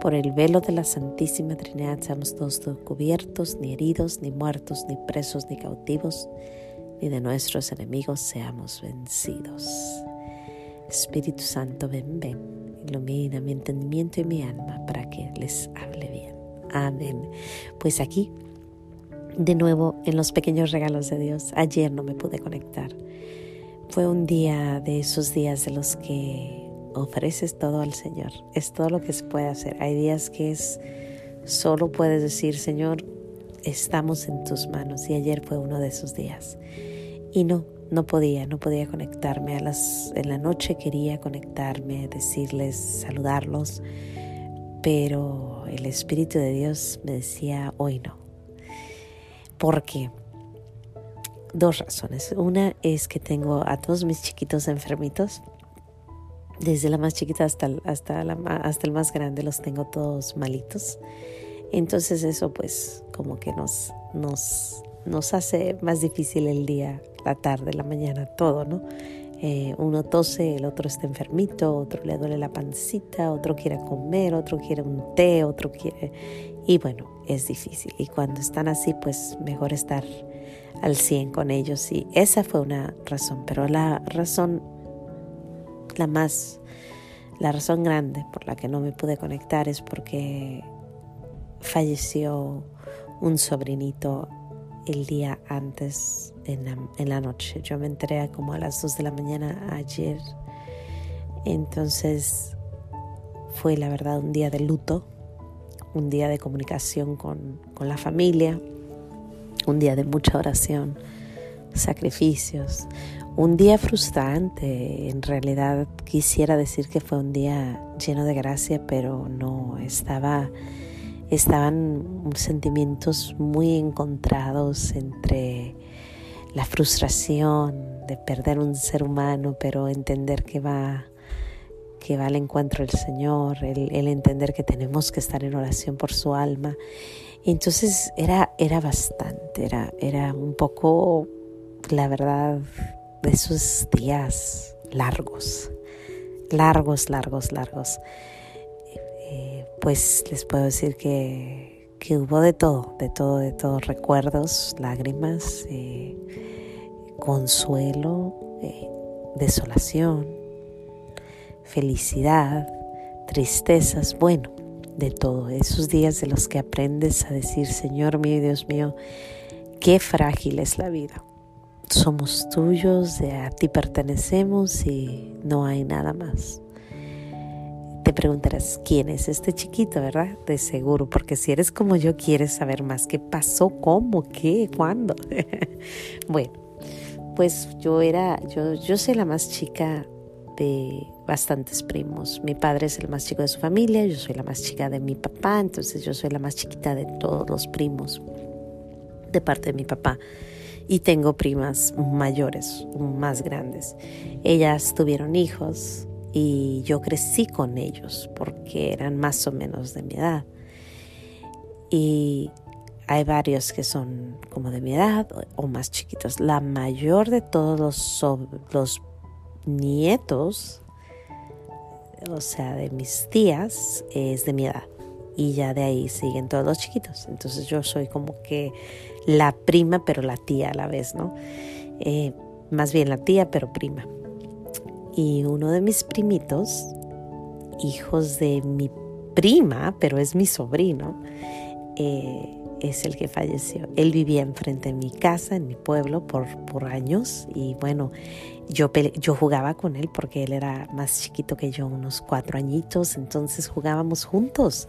Por el velo de la Santísima Trinidad seamos todos cubiertos, ni heridos, ni muertos, ni presos, ni cautivos, ni de nuestros enemigos seamos vencidos. Espíritu Santo, ven, ven, ilumina mi entendimiento y mi alma para que les hable bien. Amén. Pues aquí, de nuevo, en los pequeños regalos de Dios, ayer no me pude conectar. Fue un día de esos días de los que ofreces todo al Señor. Es todo lo que se puede hacer. Hay días que es solo puedes decir, Señor, estamos en tus manos. Y ayer fue uno de esos días. Y no, no podía, no podía conectarme. A las, en la noche quería conectarme, decirles, saludarlos. Pero el Espíritu de Dios me decía, hoy no. ¿Por qué? Dos razones. Una es que tengo a todos mis chiquitos enfermitos desde la más chiquita hasta, hasta, la, hasta el más grande los tengo todos malitos. Entonces eso pues como que nos, nos, nos hace más difícil el día, la tarde, la mañana, todo, ¿no? Eh, uno tose, el otro está enfermito, otro le duele la pancita, otro quiere comer, otro quiere un té, otro quiere... Y bueno, es difícil. Y cuando están así, pues mejor estar al 100 con ellos. Y esa fue una razón. Pero la razón la más, la razón grande por la que no me pude conectar es porque falleció un sobrinito el día antes en la, noche. Yo me enteré como a las 2 de la mañana ayer. Entonces fue la verdad un día de luto, un día de comunicación con, con la familia, un día de mucha oración, sacrificios, un día frustrante, en realidad quisiera decir que fue un día lleno de gracia, pero no, estaba, estaban sentimientos muy encontrados entre la frustración de perder un ser humano, pero entender que va que va al encuentro del Señor, el, entender que tenemos que estar en oración por su alma. Entonces era, era bastante, era, era un poco, la verdad, de esos días largos, largos, largos, largos. Eh, pues les puedo decir que, que, hubo de todo, de todo, de todo, recuerdos, lágrimas, eh, consuelo, eh, desolación, felicidad, tristezas, bueno, de todo, esos días de los que aprendes a decir, Señor mío Dios mío, qué frágil es la vida somos tuyos, a ti pertenecemos y no hay nada más. Te preguntarás, ¿quién es este chiquito, verdad? De seguro, porque si eres como yo, quieres saber más qué pasó, cómo, qué, cuándo. bueno, pues yo era, yo, yo soy la más chica de bastantes primos. Mi padre es el más chico de su familia, yo soy la más chica de mi papá, entonces yo soy la más chiquita de todos los primos de parte de mi papá y tengo primas mayores, más grandes. Ellas tuvieron hijos y yo crecí con ellos porque eran más o menos de mi edad. Y hay varios que son como de mi edad o más chiquitos. La mayor de todos los, los nietos, o sea, de mis tías, es de mi edad y ya de ahí siguen todos los chiquitos. Entonces yo soy como que la prima, pero la tía a la vez, ¿no? Eh, más bien la tía, pero prima. Y uno de mis primitos, hijos de mi prima, pero es mi sobrino, eh, es el que falleció. Él vivía enfrente de mi casa, en mi pueblo, por, por años. Y bueno, yo, yo jugaba con él porque él era más chiquito que yo, unos cuatro añitos. Entonces jugábamos juntos.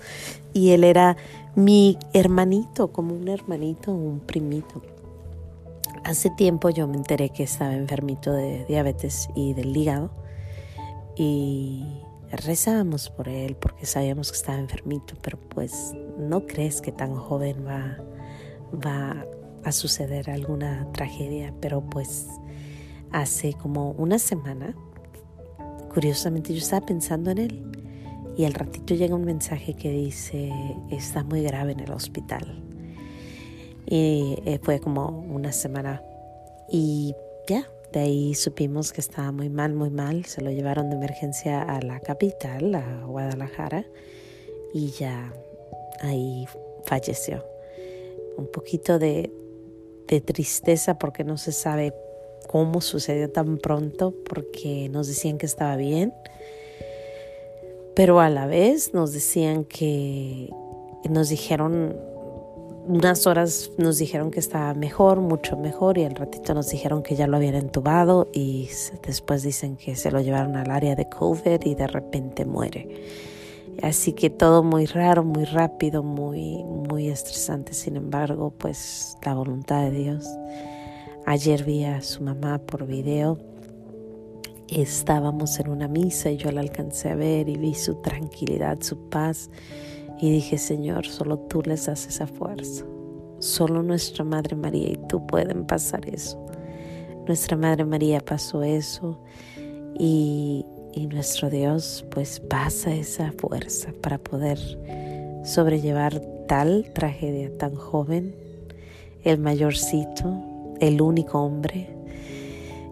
Y él era mi hermanito, como un hermanito, un primito. Hace tiempo yo me enteré que estaba enfermito de diabetes y del hígado. Y rezábamos por él porque sabíamos que estaba enfermito, pero pues no crees que tan joven va, va a suceder alguna tragedia, pero pues hace como una semana, curiosamente yo estaba pensando en él y al ratito llega un mensaje que dice, está muy grave en el hospital. Y eh, fue como una semana y ya, de ahí supimos que estaba muy mal, muy mal. Se lo llevaron de emergencia a la capital, a Guadalajara, y ya ahí falleció. Un poquito de, tristeza porque no se sabe cómo sucedió tan pronto, porque nos decían que estaba bien, pero a la vez nos decían que nos dijeron unas horas nos dijeron que estaba mejor, mucho mejor, y al ratito nos dijeron que ya lo habían entubado y después dicen que se lo llevaron al área de COVID y de repente muere. Así que todo muy raro, muy rápido, muy, muy estresante. Sin embargo, pues la voluntad de Dios. Ayer vi a su mamá por video. Estábamos en una misa y yo la alcancé a ver y vi su tranquilidad, su paz y dije, Señor, solo tú les das esa fuerza. Solo nuestra Madre María y tú pueden pasar eso. Nuestra Madre María pasó eso y, y nuestro Dios pues pasa esa fuerza para poder sobrellevar tal tragedia tan joven, el mayorcito, el único hombre.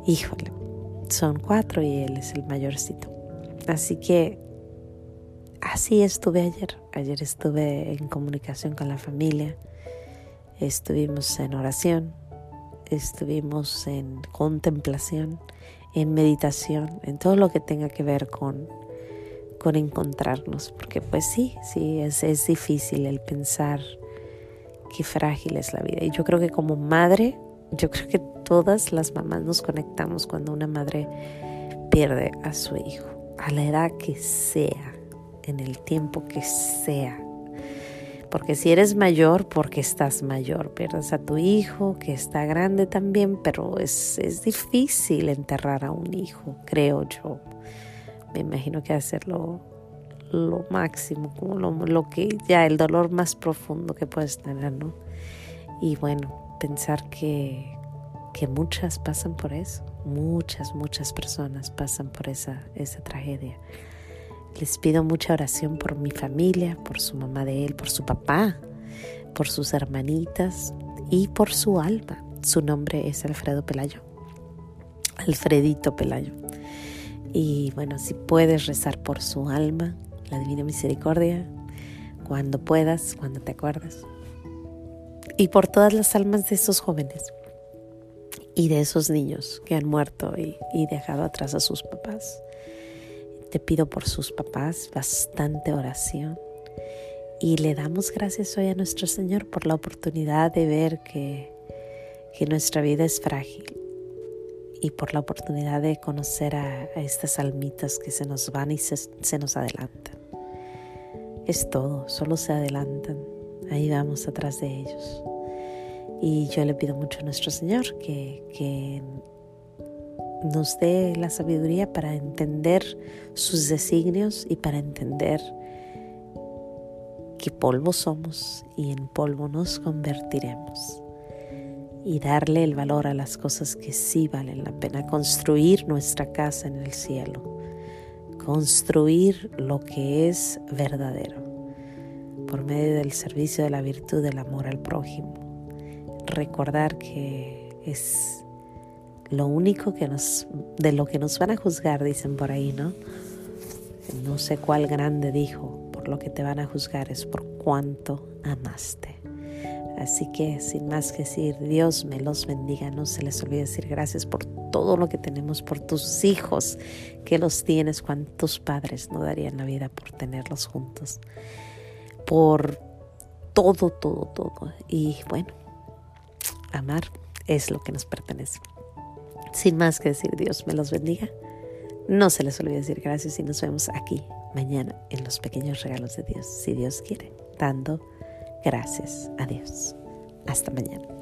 Híjole, son cuatro y él es el mayorcito. Así que así estuve ayer. Ayer estuve en comunicación con la familia, estuvimos en oración, estuvimos en contemplación, en meditación, en todo lo que tenga que ver con, con encontrarnos, porque pues sí, sí, es, es difícil el pensar qué frágil es la vida. Y yo creo que como madre, yo creo que todas las mamás nos conectamos cuando una madre pierde a su hijo, a la edad que sea en el tiempo que sea. Porque si eres mayor, porque estás mayor, pierdes a tu hijo que está grande también, pero es, es difícil enterrar a un hijo, creo yo. Me imagino que hacerlo lo máximo, como lo, lo, que ya el dolor más profundo que puedes tener, ¿no? Y bueno, pensar que, que muchas pasan por eso, muchas, muchas personas pasan por esa, esa tragedia. Les pido mucha oración por mi familia, por su mamá de él, por su papá, por sus hermanitas y por su alma. Su nombre es Alfredo Pelayo. Alfredito Pelayo. Y bueno, si puedes rezar por su alma, la divina misericordia, cuando puedas, cuando te acuerdas. Y por todas las almas de esos jóvenes y de esos niños que han muerto y, y dejado atrás a sus papás. Te pido por sus papás bastante oración y le damos gracias hoy a nuestro Señor por la oportunidad de ver que, que nuestra vida es frágil y por la oportunidad de conocer a, estas almitas que se nos van y se, se, nos adelantan. Es todo, solo se adelantan, ahí vamos atrás de ellos. Y yo le pido mucho a nuestro Señor que, que nos dé la sabiduría para entender sus designios y para entender que polvo somos y en polvo nos convertiremos. Y darle el valor a las cosas que sí valen la pena. Construir nuestra casa en el cielo. Construir lo que es verdadero. Por medio del servicio de la virtud del amor al prójimo. Recordar que es lo único que nos, de lo que nos van a juzgar, dicen por ahí, ¿no? No sé cuál grande dijo, por lo que te van a juzgar es por cuánto amaste. Así que sin más que decir, Dios me los bendiga, no se les olvide decir gracias por todo lo que tenemos, por tus hijos que los tienes, cuántos padres no darían la vida por tenerlos juntos, por todo, todo, todo. Y bueno, amar es lo que nos pertenece. Sin más que decir, Dios me los bendiga. No se les olvide decir gracias y nos vemos aquí mañana en los pequeños regalos de Dios, si Dios quiere, dando gracias a Dios. Hasta mañana.